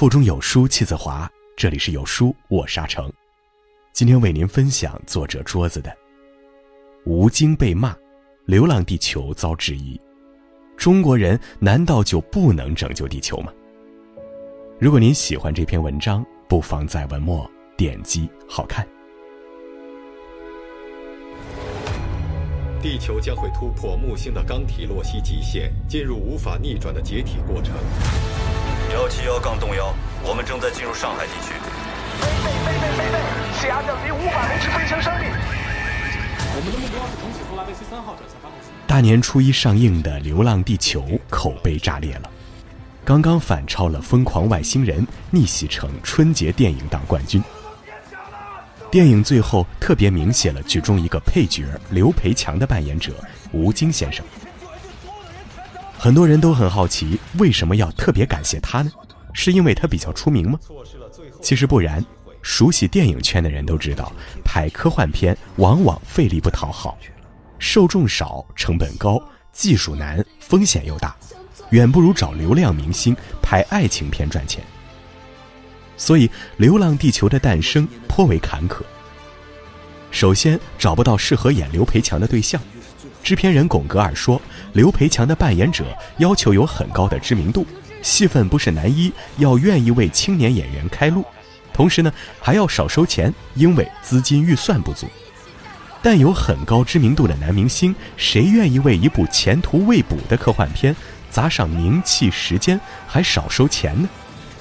腹中有书气自华，这里是有书我沙城，今天为您分享作者桌子的《吴京被骂，流浪地球遭质疑，中国人难道就不能拯救地球吗？》如果您喜欢这篇文章，不妨在文末点击好看。地球将会突破木星的刚体洛希极限，进入无法逆转的解体过程。幺七幺杠洞幺，我们正在进入上海地区。飞飞飞飞飞飞，下降离五百公尺飞行升力。我们的目标是重启苏拉维西三号转向发动机。大年初一上映的《流浪地球》口碑炸裂了，刚刚反超了《疯狂外星人》，逆袭成春节电影档冠军。电影最后特别明写了剧中一个配角刘培强的扮演者吴京先生。很多人都很好奇，为什么要特别感谢他呢？是因为他比较出名吗？其实不然，熟悉电影圈的人都知道，拍科幻片往往费力不讨好，受众少、成本高、技术难、风险又大，远不如找流量明星拍爱情片赚钱。所以，《流浪地球》的诞生颇为坎坷。首先，找不到适合演刘培强的对象。制片人巩格尔说，刘培强的扮演者要求有很高的知名度，戏份不是男一，要愿意为青年演员开路，同时呢，还要少收钱，因为资金预算不足。但有很高知名度的男明星，谁愿意为一部前途未卜的科幻片砸上名气、时间，还少收钱呢？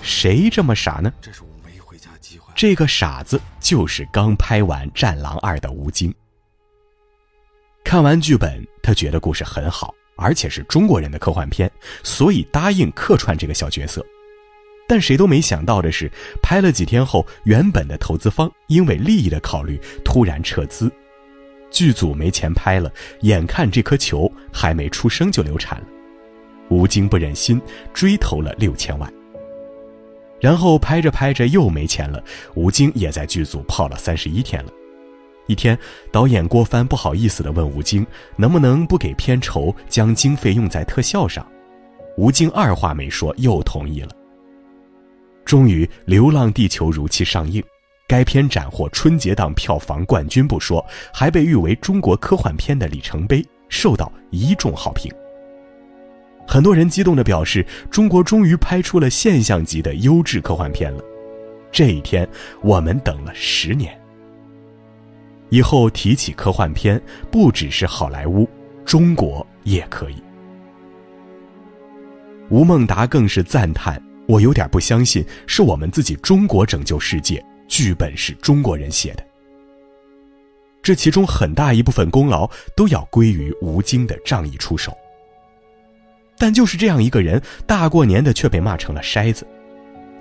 谁这么傻呢？这是我没回家机会。这个傻子就是刚拍完《战狼二》的吴京。看完剧本，他觉得故事很好，而且是中国人的科幻片，所以答应客串这个小角色。但谁都没想到的是，拍了几天后，原本的投资方因为利益的考虑突然撤资，剧组没钱拍了，眼看这颗球还没出生就流产了，吴京不忍心，追投了六千万。然后拍着拍着又没钱了，吴京也在剧组泡了三十一天了。一天，导演郭帆不好意思地问吴京：“能不能不给片酬，将经费用在特效上？”吴京二话没说，又同意了。终于，《流浪地球》如期上映，该片斩获春节档票房冠军不说，还被誉为中国科幻片的里程碑，受到一众好评。很多人激动地表示：“中国终于拍出了现象级的优质科幻片了。”这一天，我们等了十年。以后提起科幻片，不只是好莱坞，中国也可以。吴孟达更是赞叹：“我有点不相信，是我们自己中国拯救世界，剧本是中国人写的。这其中很大一部分功劳都要归于吴京的仗义出手。但就是这样一个人，大过年的却被骂成了筛子，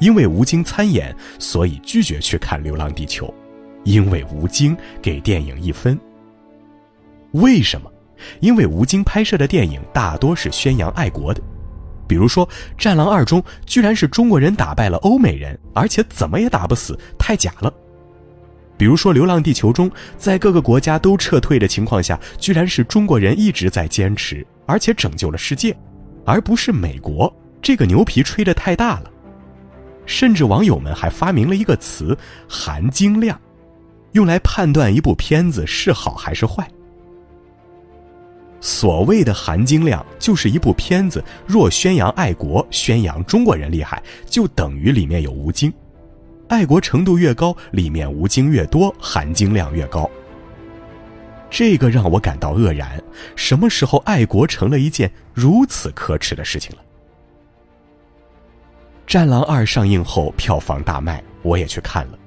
因为吴京参演，所以拒绝去看《流浪地球》。”因为吴京给电影一分。为什么？因为吴京拍摄的电影大多是宣扬爱国的，比如说《战狼二》中居然是中国人打败了欧美人，而且怎么也打不死，太假了；比如说《流浪地球》中，在各个国家都撤退的情况下，居然是中国人一直在坚持，而且拯救了世界，而不是美国。这个牛皮吹得太大了，甚至网友们还发明了一个词“含金量”。用来判断一部片子是好还是坏。所谓的含金量，就是一部片子若宣扬爱国、宣扬中国人厉害，就等于里面有吴京。爱国程度越高，里面吴京越多，含金量越高。这个让我感到愕然：什么时候爱国成了一件如此可耻的事情了？《战狼二》上映后票房大卖，我也去看了。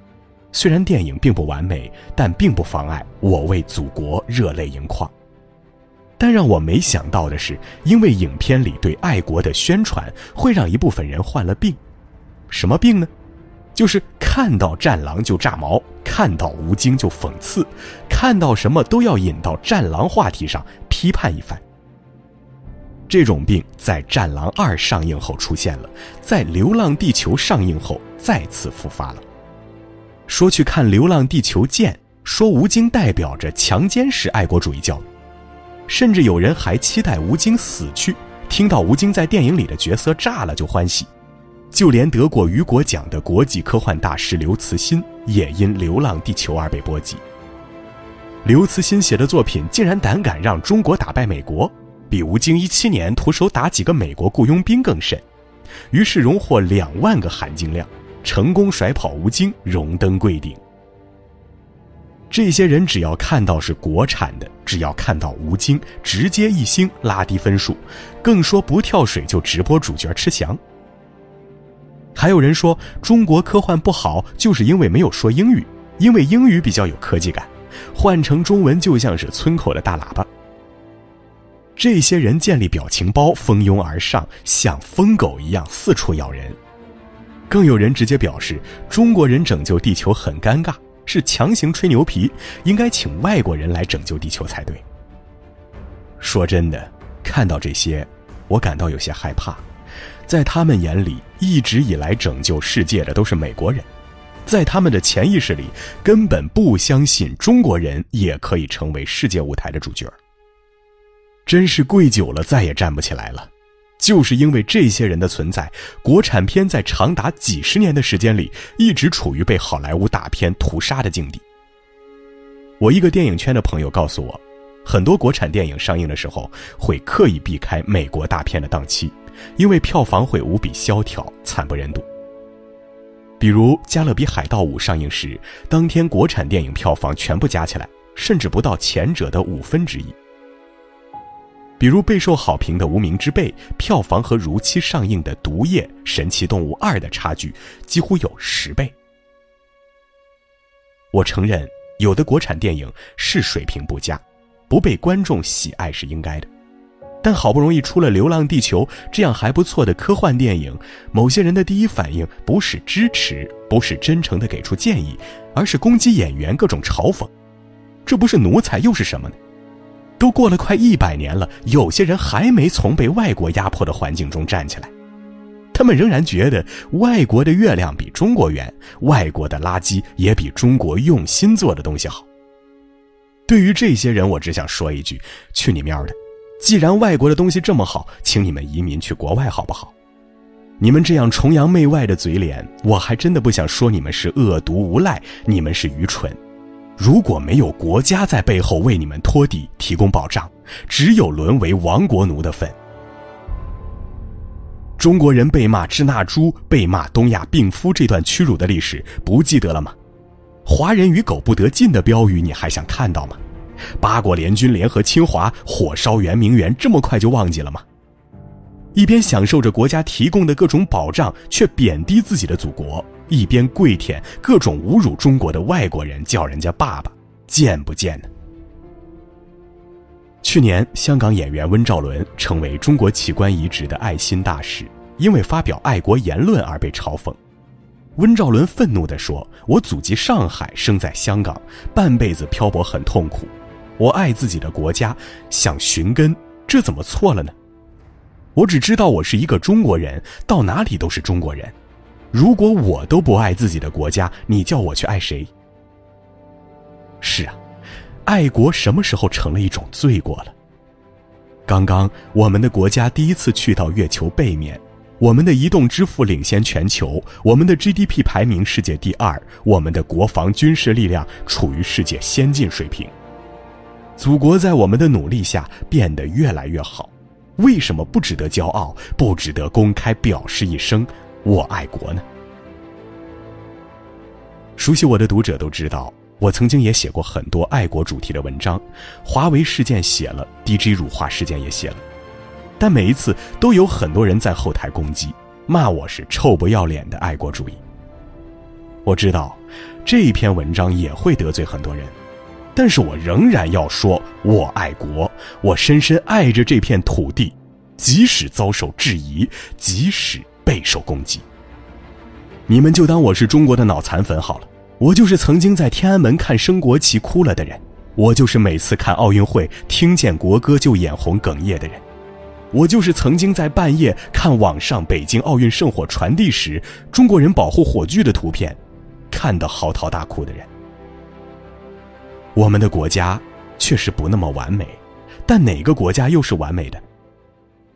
虽然电影并不完美，但并不妨碍我为祖国热泪盈眶。但让我没想到的是，因为影片里对爱国的宣传，会让一部分人患了病。什么病呢？就是看到战狼就炸毛，看到吴京就讽刺，看到什么都要引到战狼话题上批判一番。这种病在《战狼二》上映后出现了，在《流浪地球》上映后再次复发了。说去看《流浪地球》见，说吴京代表着强奸式爱国主义教育，甚至有人还期待吴京死去，听到吴京在电影里的角色炸了就欢喜。就连得过雨果奖的国际科幻大师刘慈欣也因《流浪地球》而被波及。刘慈欣写的作品竟然胆敢让中国打败美国，比吴京一七年徒手打几个美国雇佣兵更甚，于是荣获两万个含金量，成功甩跑吴京，荣登贵顶。这些人只要看到是国产的，只要看到吴京，直接一星拉低分数，更说不跳水就直播主角吃翔。还有人说中国科幻不好，就是因为没有说英语，因为英语比较有科技感，换成中文就像是村口的大喇叭。这些人建立表情包，蜂拥而上，像疯狗一样四处咬人。更有人直接表示，中国人拯救地球很尴尬。是强行吹牛皮，应该请外国人来拯救地球才对。说真的，看到这些，我感到有些害怕。在他们眼里，一直以来拯救世界的都是美国人，在他们的潜意识里，根本不相信中国人也可以成为世界舞台的主角。真是跪久了，再也站不起来了。就是因为这些人的存在，国产片在长达几十年的时间里，一直处于被好莱坞大片屠杀的境地。我一个电影圈的朋友告诉我，很多国产电影上映的时候会刻意避开美国大片的档期，因为票房会无比萧条、惨不忍睹。比如《加勒比海盗五》上映时，当天国产电影票房全部加起来，甚至不到前者的五分之一。比如备受好评的《无名之辈》，票房和如期上映的《毒液：神奇动物二》的差距几乎有十倍。我承认，有的国产电影是水平不佳，不被观众喜爱是应该的。但好不容易出了《流浪地球》这样还不错的科幻电影，某些人的第一反应不是支持，不是真诚的给出建议，而是攻击演员，各种嘲讽。这不是奴才又是什么呢？都过了快一百年了，有些人还没从被外国压迫的环境中站起来，他们仍然觉得外国的月亮比中国圆，外国的垃圾也比中国用心做的东西好。对于这些人，我只想说一句：去你喵的！既然外国的东西这么好，请你们移民去国外好不好？你们这样崇洋媚外的嘴脸，我还真的不想说你们是恶毒无赖，你们是愚蠢。如果没有国家在背后为你们托底、提供保障，只有沦为亡国奴的份。中国人被骂“支那猪”、被骂“东亚病夫”这段屈辱的历史不记得了吗？“华人与狗不得进”的标语你还想看到吗？八国联军联合侵华、火烧圆明园，这么快就忘记了吗？一边享受着国家提供的各种保障，却贬低自己的祖国。一边跪舔各种侮辱中国的外国人，叫人家爸爸，贱不贱呢？去年，香港演员温兆伦成为中国器官移植的爱心大使，因为发表爱国言论而被嘲讽。温兆伦愤怒地说：“我祖籍上海，生在香港，半辈子漂泊很痛苦，我爱自己的国家，想寻根，这怎么错了呢？我只知道我是一个中国人，到哪里都是中国人。”如果我都不爱自己的国家，你叫我去爱谁？是啊，爱国什么时候成了一种罪过了？刚刚我们的国家第一次去到月球背面，我们的移动支付领先全球，我们的 GDP 排名世界第二，我们的国防军事力量处于世界先进水平。祖国在我们的努力下变得越来越好，为什么不值得骄傲？不值得公开表示一声？我爱国呢。熟悉我的读者都知道，我曾经也写过很多爱国主题的文章，华为事件写了，D J 辱华事件也写了，但每一次都有很多人在后台攻击，骂我是臭不要脸的爱国主义。我知道这一篇文章也会得罪很多人，但是我仍然要说，我爱国，我深深爱着这片土地，即使遭受质疑，即使。备受攻击，你们就当我是中国的脑残粉好了。我就是曾经在天安门看升国旗哭了的人，我就是每次看奥运会听见国歌就眼红哽咽的人，我就是曾经在半夜看网上北京奥运圣火传递时中国人保护火炬的图片，看得嚎啕大哭的人。我们的国家确实不那么完美，但哪个国家又是完美的？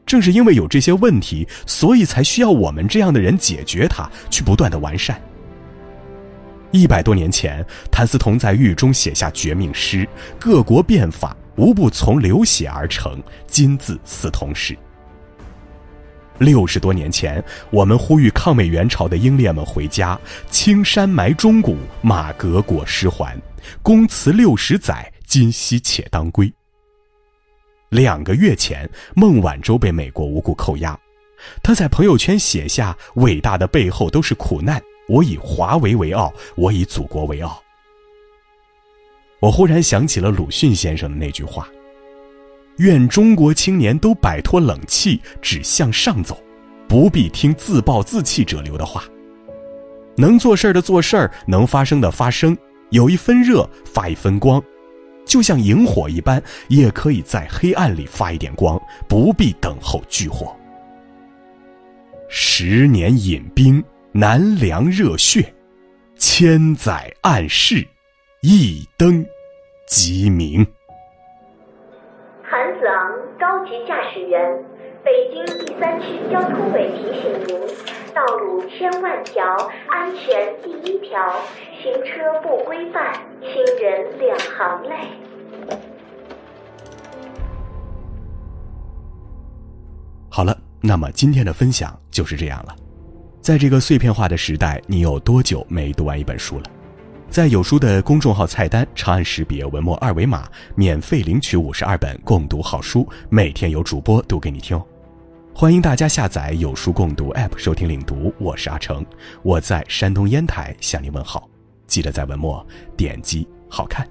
正是因为有这些问题，所以才需要我们这样的人解决它，去不断的完善。一百多年前，谭嗣同在狱中写下绝命诗：“各国变法，无不从流血而成，今自嗣同时。”六十多年前，我们呼吁抗美援朝的英烈们回家，青山埋忠骨，马革裹尸还，公祠六十载，今夕且当归。两个月前，孟晚舟被美国无故扣押，他在朋友圈写下：“伟大的背后都是苦难，我以华为为傲，我以祖国为傲。”我忽然想起了鲁迅先生的那句话。愿中国青年都摆脱冷气，只向上走，不必听自暴自弃者流的话。能做事的做事儿，能发声的发声，有一分热发一分光，就像萤火一般，也可以在黑暗里发一点光，不必等候炬火。十年饮冰，难凉热血；千载暗室，一灯即明。驾驶员，北京第三区交通委提醒您：道路千万条，安全第一条。行车不规范，亲人两行泪。好了，那么今天的分享就是这样了。在这个碎片化的时代，你有多久没读完一本书了？在有书的公众号菜单长按识别文末二维码，免费领取五十二本共读好书，每天有主播读给你听。欢迎大家下载有书共读 App 收听领读，我是阿成，我在山东烟台向你问好，记得在文末点击好看。